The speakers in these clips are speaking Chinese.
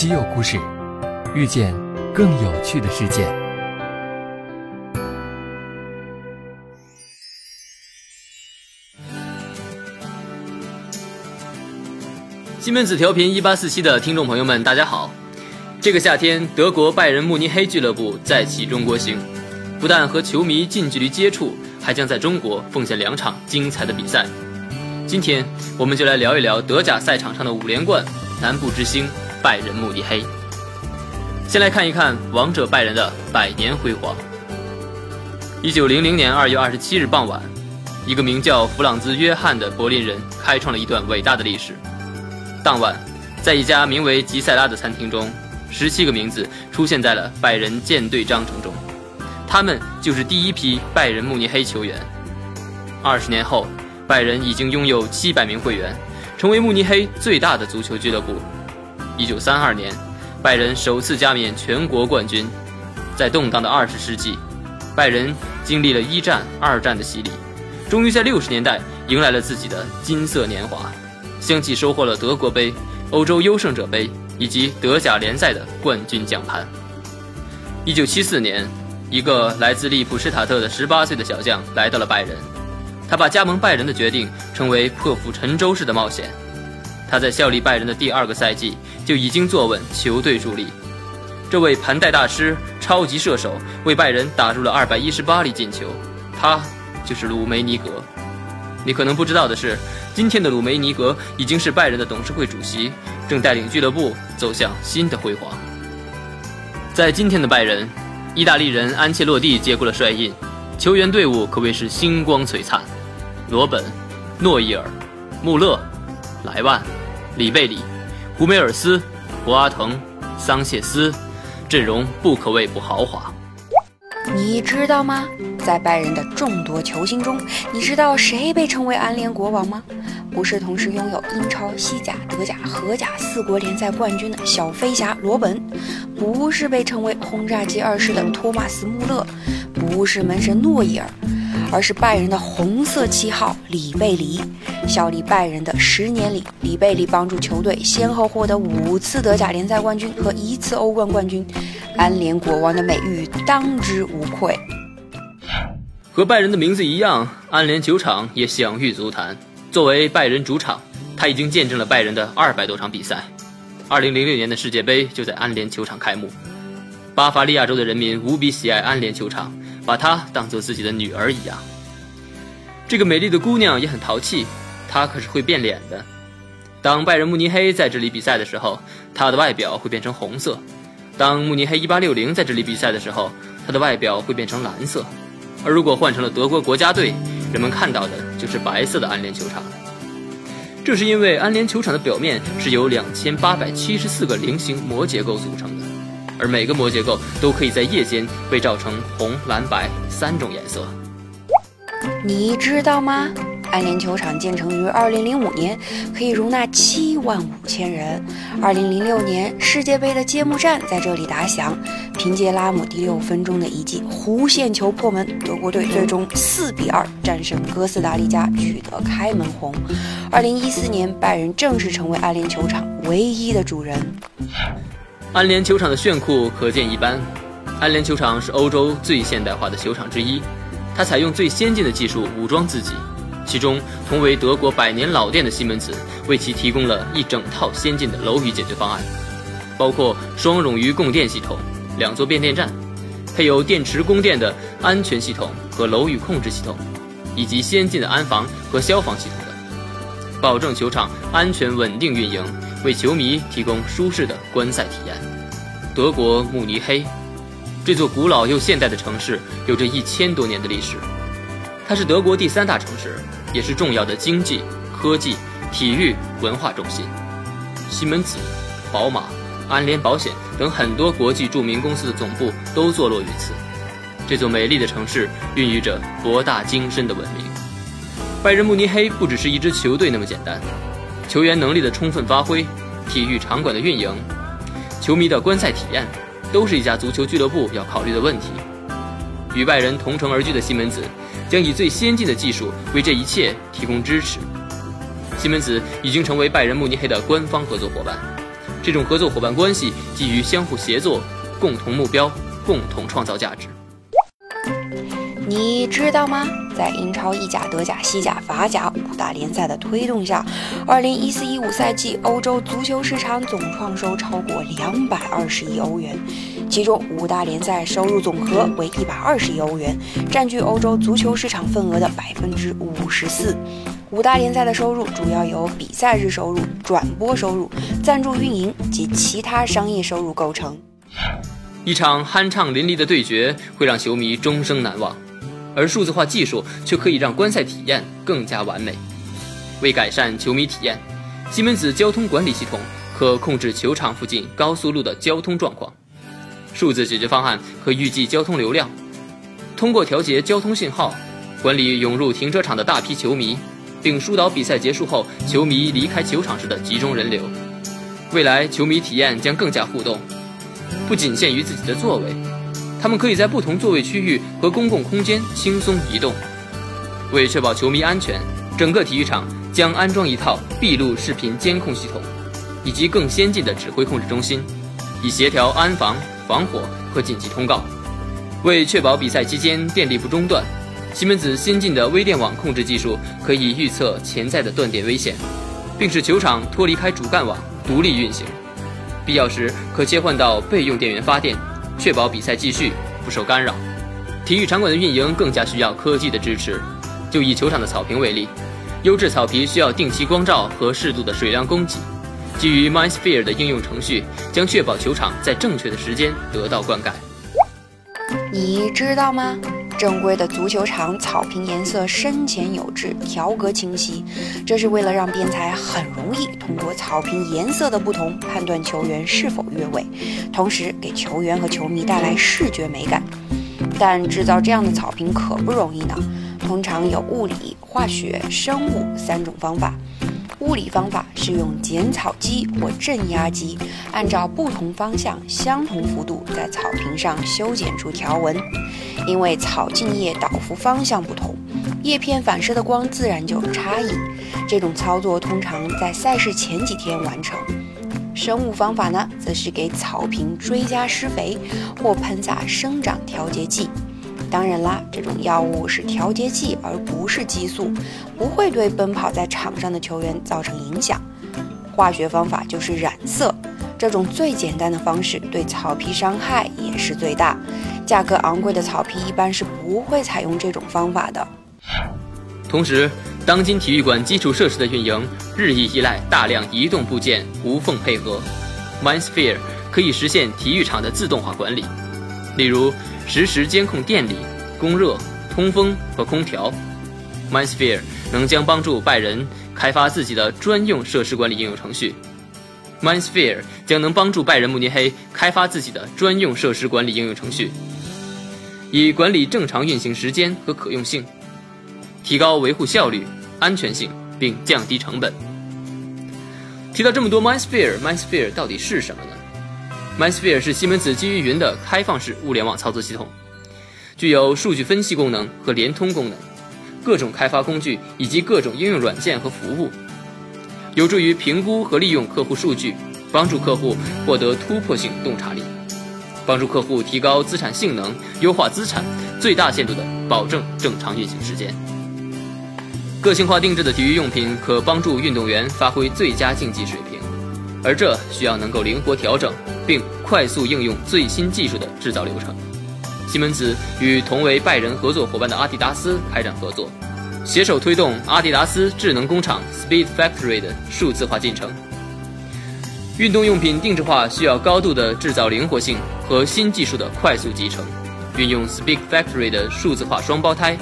稀有故事，遇见更有趣的世界。西门子调频一八四七的听众朋友们，大家好！这个夏天，德国拜仁慕尼黑俱乐部再起中国行，不但和球迷近距离接触，还将在中国奉献两场精彩的比赛。今天，我们就来聊一聊德甲赛场上的五连冠——南部之星拜仁慕尼黑。先来看一看王者拜仁的百年辉煌。一九零零年二月二十七日傍晚，一个名叫弗朗兹·约翰的柏林人开创了一段伟大的历史。当晚，在一家名为吉塞拉的餐厅中，十七个名字出现在了拜仁舰队章程中，他们就是第一批拜仁慕尼黑球员。二十年后，拜仁已经拥有七百名会员，成为慕尼黑最大的足球俱乐部。一九三二年，拜仁首次加冕全国冠军。在动荡的二十世纪，拜仁经历了一战、二战的洗礼，终于在六十年代迎来了自己的金色年华。相继收获了德国杯、欧洲优胜者杯以及德甲联赛的冠军奖盘。一九七四年，一个来自利普施塔特的十八岁的小将来到了拜仁，他把加盟拜仁的决定称为破釜沉舟式的冒险。他在效力拜仁的第二个赛季就已经坐稳球队主力。这位盘带大师、超级射手为拜仁打入了二百一十八粒进球，他就是鲁梅尼格。你可能不知道的是。今天的鲁梅尼格已经是拜仁的董事会主席，正带领俱乐部走向新的辉煌。在今天的拜仁，意大利人安切洛蒂接过了帅印，球员队伍可谓是星光璀璨。罗本、诺伊尔、穆勒、莱万、里贝里、胡梅尔斯、博阿滕、桑谢斯，阵容不可谓不豪华。你知道吗？在拜仁的众多球星中，你知道谁被称为安联国王吗？不是同时拥有英超、西甲、德甲、荷甲四国联赛冠军的小飞侠罗本，不是被称为轰炸机二世的托马斯穆勒，不是门神诺伊尔，而是拜仁的红色七号里贝里。效力拜仁的十年里，里贝里帮助球队先后获得五次德甲联赛冠军和一次欧冠冠军，安联国王的美誉当之无愧。和拜仁的名字一样，安联球场也享誉足坛。作为拜仁主场，他已经见证了拜仁的二百多场比赛。二零零六年的世界杯就在安联球场开幕，巴伐利亚州的人民无比喜爱安联球场，把她当做自己的女儿一样。这个美丽的姑娘也很淘气，她可是会变脸的。当拜仁慕尼黑在这里比赛的时候，她的外表会变成红色；当慕尼黑一八六零在这里比赛的时候，她的外表会变成蓝色。而如果换成了德国国家队，人们看到的就是白色的安联球场。这是因为安联球场的表面是由两千八百七十四个菱形膜结构组成的，而每个膜结构都可以在夜间被照成红、蓝、白三种颜色。你知道吗？安联球场建成于2005年，可以容纳7万五千人。2006年世界杯的揭幕战在这里打响，凭借拉姆第六分钟的一记弧线球破门，德国队最终4比2战胜哥斯达黎加，取得开门红。2014年，拜仁正式成为安联球场唯一的主人。安联球场的炫酷可见一斑。安联球场是欧洲最现代化的球场之一，它采用最先进的技术武装自己。其中，同为德国百年老店的西门子为其提供了一整套先进的楼宇解决方案，包括双冗余供电系统、两座变电站，配有电池供电的安全系统和楼宇控制系统，以及先进的安防和消防系统等，保证球场安全稳定运营，为球迷提供舒适的观赛体验。德国慕尼黑，这座古老又现代的城市有着一千多年的历史，它是德国第三大城市。也是重要的经济、科技、体育、文化中心。西门子、宝马、安联保险等很多国际著名公司的总部都坐落于此。这座美丽的城市孕育着博大精深的文明。拜仁慕尼黑不只是一支球队那么简单，球员能力的充分发挥、体育场馆的运营、球迷的观赛体验，都是一家足球俱乐部要考虑的问题。与拜仁同城而居的西门子。将以最先进的技术为这一切提供支持。西门子已经成为拜仁慕尼黑的官方合作伙伴，这种合作伙伴关系基于相互协作、共同目标、共同创造价值。你知道吗？在英超、意甲、德甲、西甲、法甲五大联赛的推动下，2014-15赛季欧洲足球市场总创收超过220亿欧元，其中五大联赛收入总和为120亿欧元，占据欧洲足球市场份额的百分之五十四。五大联赛的收入主要由比赛日收入、转播收入、赞助运营及其他商业收入构成。一场酣畅淋漓的对决会让球迷终生难忘。而数字化技术却可以让观赛体验更加完美。为改善球迷体验，西门子交通管理系统可控制球场附近高速路的交通状况。数字解决方案可预计交通流量，通过调节交通信号，管理涌入停车场的大批球迷，并疏导比赛结束后球迷离开球场时的集中人流。未来球迷体验将更加互动，不仅限于自己的座位。他们可以在不同座位区域和公共空间轻松移动。为确保球迷安全，整个体育场将安装一套闭路视频监控系统，以及更先进的指挥控制中心，以协调安防、防火和紧急通告。为确保比赛期间电力不中断，西门子先进的微电网控制技术可以预测潜在的断电危险，并使球场脱离开主干网独立运行。必要时可切换到备用电源发电。确保比赛继续不受干扰。体育场馆的运营更加需要科技的支持。就以球场的草坪为例，优质草皮需要定期光照和适度的水量供给。基于 MindSphere 的应用程序，将确保球场在正确的时间得到灌溉。你知道吗？正规的足球场草坪颜色深浅有致，条格清晰，这是为了让边裁很容易通过草坪颜色的不同判断球员是否越位，同时给球员和球迷带来视觉美感。但制造这样的草坪可不容易呢，通常有物理、化学、生物三种方法。物理方法是用剪草机或镇压机，按照不同方向、相同幅度在草坪上修剪出条纹。因为草茎叶倒伏方向不同，叶片反射的光自然就有差异。这种操作通常在赛事前几天完成。生物方法呢，则是给草坪追加施肥或喷洒生长调节剂。当然啦，这种药物是调节剂，而不是激素，不会对奔跑在场上的球员造成影响。化学方法就是染色，这种最简单的方式对草皮伤害也是最大。价格昂贵的草皮一般是不会采用这种方法的。同时，当今体育馆基础设施的运营日益依赖大量移动部件无缝配合，MINESPHERE 可以实现体育场的自动化管理，例如。实时监控电力、供热、通风和空调，MindSphere 能将帮助拜仁开发自己的专用设施管理应用程序。MindSphere 将能帮助拜仁慕尼黑开发自己的专用设施管理应用程序，以管理正常运行时间和可用性，提高维护效率、安全性，并降低成本。提到这么多，MindSphere，MindSphere 到底是什么呢？MindSphere 是西门子基于云的开放式物联网操作系统，具有数据分析功能和联通功能，各种开发工具以及各种应用软件和服务，有助于评估和利用客户数据，帮助客户获得突破性洞察力，帮助客户提高资产性能，优化资产，最大限度地保证正常运行时间。个性化定制的体育用品可帮助运动员发挥最佳竞技水平，而这需要能够灵活调整。并快速应用最新技术的制造流程。西门子与同为拜仁合作伙伴的阿迪达斯开展合作，携手推动阿迪达斯智能工厂 Speed Factory 的数字化进程。运动用品定制化需要高度的制造灵活性和新技术的快速集成。运用 Speed Factory 的数字化双胞胎，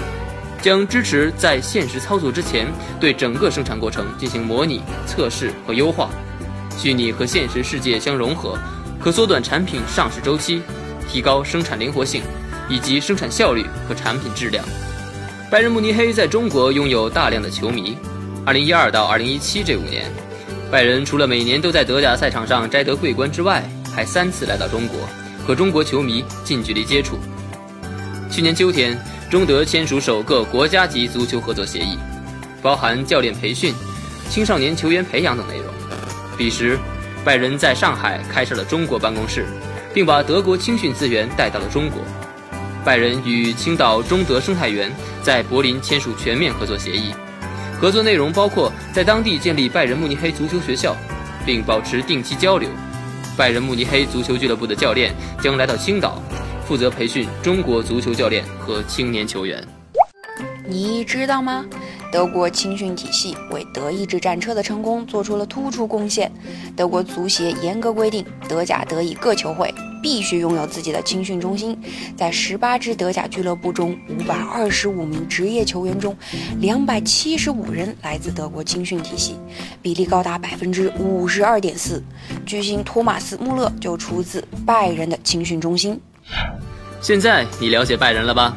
将支持在现实操作之前对整个生产过程进行模拟、测试和优化，虚拟和现实世界相融合。可缩短产品上市周期，提高生产灵活性，以及生产效率和产品质量。拜仁慕尼黑在中国拥有大量的球迷。2012到2017这五年，拜仁除了每年都在德甲赛场上摘得桂冠之外，还三次来到中国，和中国球迷近距离接触。去年秋天，中德签署首个国家级足球合作协议，包含教练培训、青少年球员培养等内容。彼时。拜仁在上海开设了中国办公室，并把德国青训资源带到了中国。拜仁与青岛中德生态园在柏林签署全面合作协议，合作内容包括在当地建立拜仁慕尼黑足球学校，并保持定期交流。拜仁慕尼黑足球俱乐部的教练将来到青岛，负责培训中国足球教练和青年球员。你知道吗？德国青训体系为德意志战车的成功做出了突出贡献。德国足协严格规定，德甲、德乙各球会必须拥有自己的青训中心。在十八支德甲俱乐部中，五百二十五名职业球员中，两百七十五人来自德国青训体系，比例高达百分之五十二点四。巨星托马斯·穆勒就出自拜仁的青训中心。现在你了解拜仁了吧？